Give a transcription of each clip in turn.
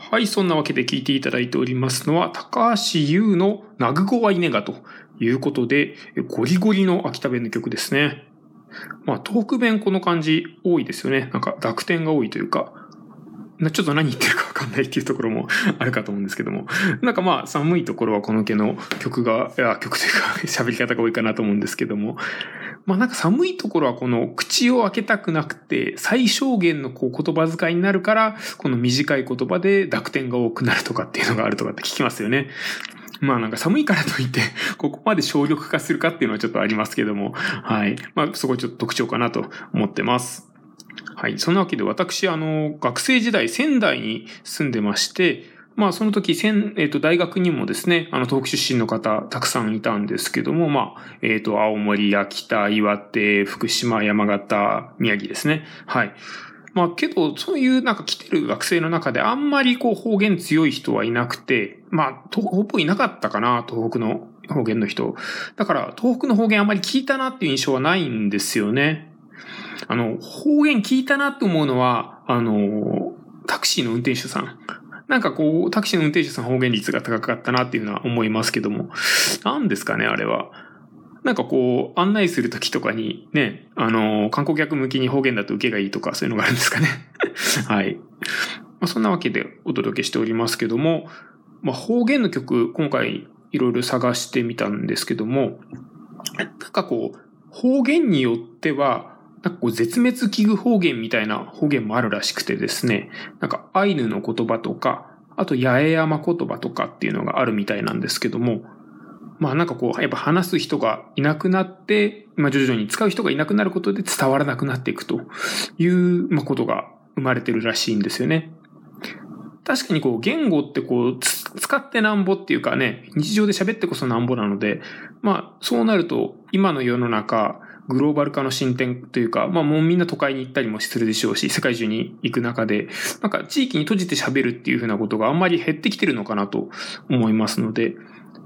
はい、そんなわけで聞いていただいておりますのは、高橋優のナグゴワイネガということで、ゴリゴリの秋田弁の曲ですね。まあ、東北弁この感じ多いですよね。なんか濁点が多いというか、ちょっと何言ってるかわかんないっていうところも あるかと思うんですけども。なんかまあ寒いところはこの毛の曲が、いや曲というか 喋り方が多いかなと思うんですけども。まあなんか寒いところはこの口を開けたくなくて最小限のこう言葉遣いになるからこの短い言葉で濁点が多くなるとかっていうのがあるとかって聞きますよね。まあなんか寒いからといって、ここまで省力化するかっていうのはちょっとありますけども、はい。まあそこちょっと特徴かなと思ってます。はい。そんなわけで私、あの、学生時代仙台に住んでまして、まあその時、えっ、ー、と、大学にもですね、あの、東北出身の方、たくさんいたんですけども、まあ、えっ、ー、と、青森、秋田、岩手、福島、山形、宮城ですね。はい。まあけど、そういうなんか来てる学生の中であんまりこう方言強い人はいなくて、まあ、ほぼいなかったかな、東北の方言の人。だから、東北の方言あんまり聞いたなっていう印象はないんですよね。あの、方言聞いたなと思うのは、あの、タクシーの運転手さん。なんかこう、タクシーの運転手さん方言率が高かったなっていうのは思いますけども。何ですかね、あれは。なんかこう、案内するときとかにね、あの、観光客向きに方言だと受けがいいとか、そういうのがあるんですかね。はい。まあ、そんなわけでお届けしておりますけども、まあ、方言の曲、今回いろいろ探してみたんですけども、なんかこう、方言によっては、なんかこう絶滅危惧方言みたいな方言もあるらしくてですね、なんかアイヌの言葉とか、あと八重山言葉とかっていうのがあるみたいなんですけども、まあなんかこう、やっぱ話す人がいなくなって、まあ徐々に使う人がいなくなることで伝わらなくなっていくという、まあことが生まれてるらしいんですよね。確かにこう、言語ってこう、使ってなんぼっていうかね、日常で喋ってこそなんぼなので、まあそうなると、今の世の中、グローバル化の進展というか、まあもうみんな都会に行ったりもするでしょうし、世界中に行く中で、なんか地域に閉じて喋るっていうふうなことがあんまり減ってきてるのかなと思いますので、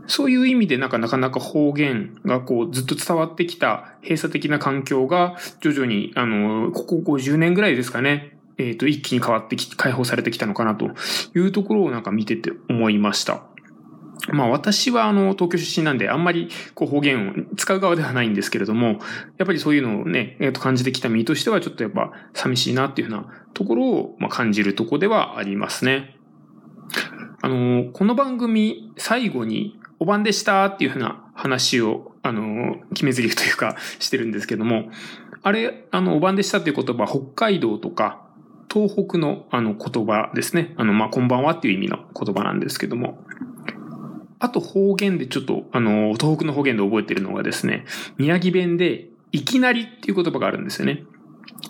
そういう意味でなんかなかなか方言がこうずっと伝わってきた閉鎖的な環境が徐々に、あの、ここ50年ぐらいですかね、えっ、ー、と、一気に変わってき、解放されてきたのかなというところをなんか見てて思いました。まあ私はあの東京出身なんであんまりこう方言を使う側ではないんですけれども、やっぱりそういうのをね、えっ、と感じてきた身としてはちょっとやっぱ寂しいなっていうふうなところをまあ感じるとこではありますね。あの、この番組最後にお晩でしたっていうふうな話を、あの、決め台詞というかしてるんですけども、あれ、あの、お晩でしたっていう言葉、北海道とか、東北のあの言葉ですね。あの、まあ、こんばんはっていう意味の言葉なんですけども、あと方言でちょっと、あの、東北の方言で覚えてるのがですね、宮城弁で、いきなりっていう言葉があるんですよね。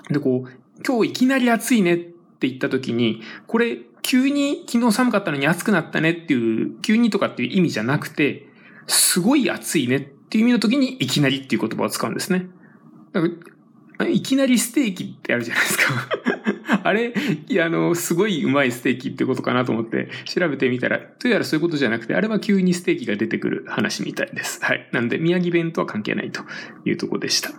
で、こう、今日いきなり暑いねって言った時に、これ、急に昨日寒かったのに暑くなったねっていう、急にとかっていう意味じゃなくて、すごい暑いねっていう意味の時に、いきなりっていう言葉を使うんですね。だからいきなりステーキってあるじゃないですかあれ、いや、あの、すごいうまいステーキってことかなと思って調べてみたら、どうやらそういうことじゃなくて、あれは急にステーキが出てくる話みたいです。はい。なんで、宮城弁とは関係ないというとこでした。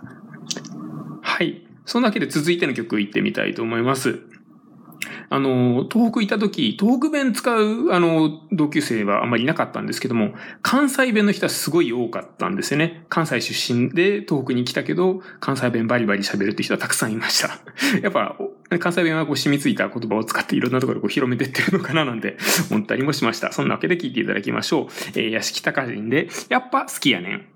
はい。そんなわけで続いての曲いってみたいと思います。あの、東北いた時、東北弁使う、あの、同級生はあまりいなかったんですけども、関西弁の人はすごい多かったんですよね。関西出身で東北に来たけど、関西弁バリバリ喋るって人はたくさんいました。やっぱ、関西弁はこう染みついた言葉を使っていろんなところでこう広めてってるのかななんて思ったりもしました。そんなわけで聞いていただきましょう。えー、屋敷隆人で、やっぱ好きやねん。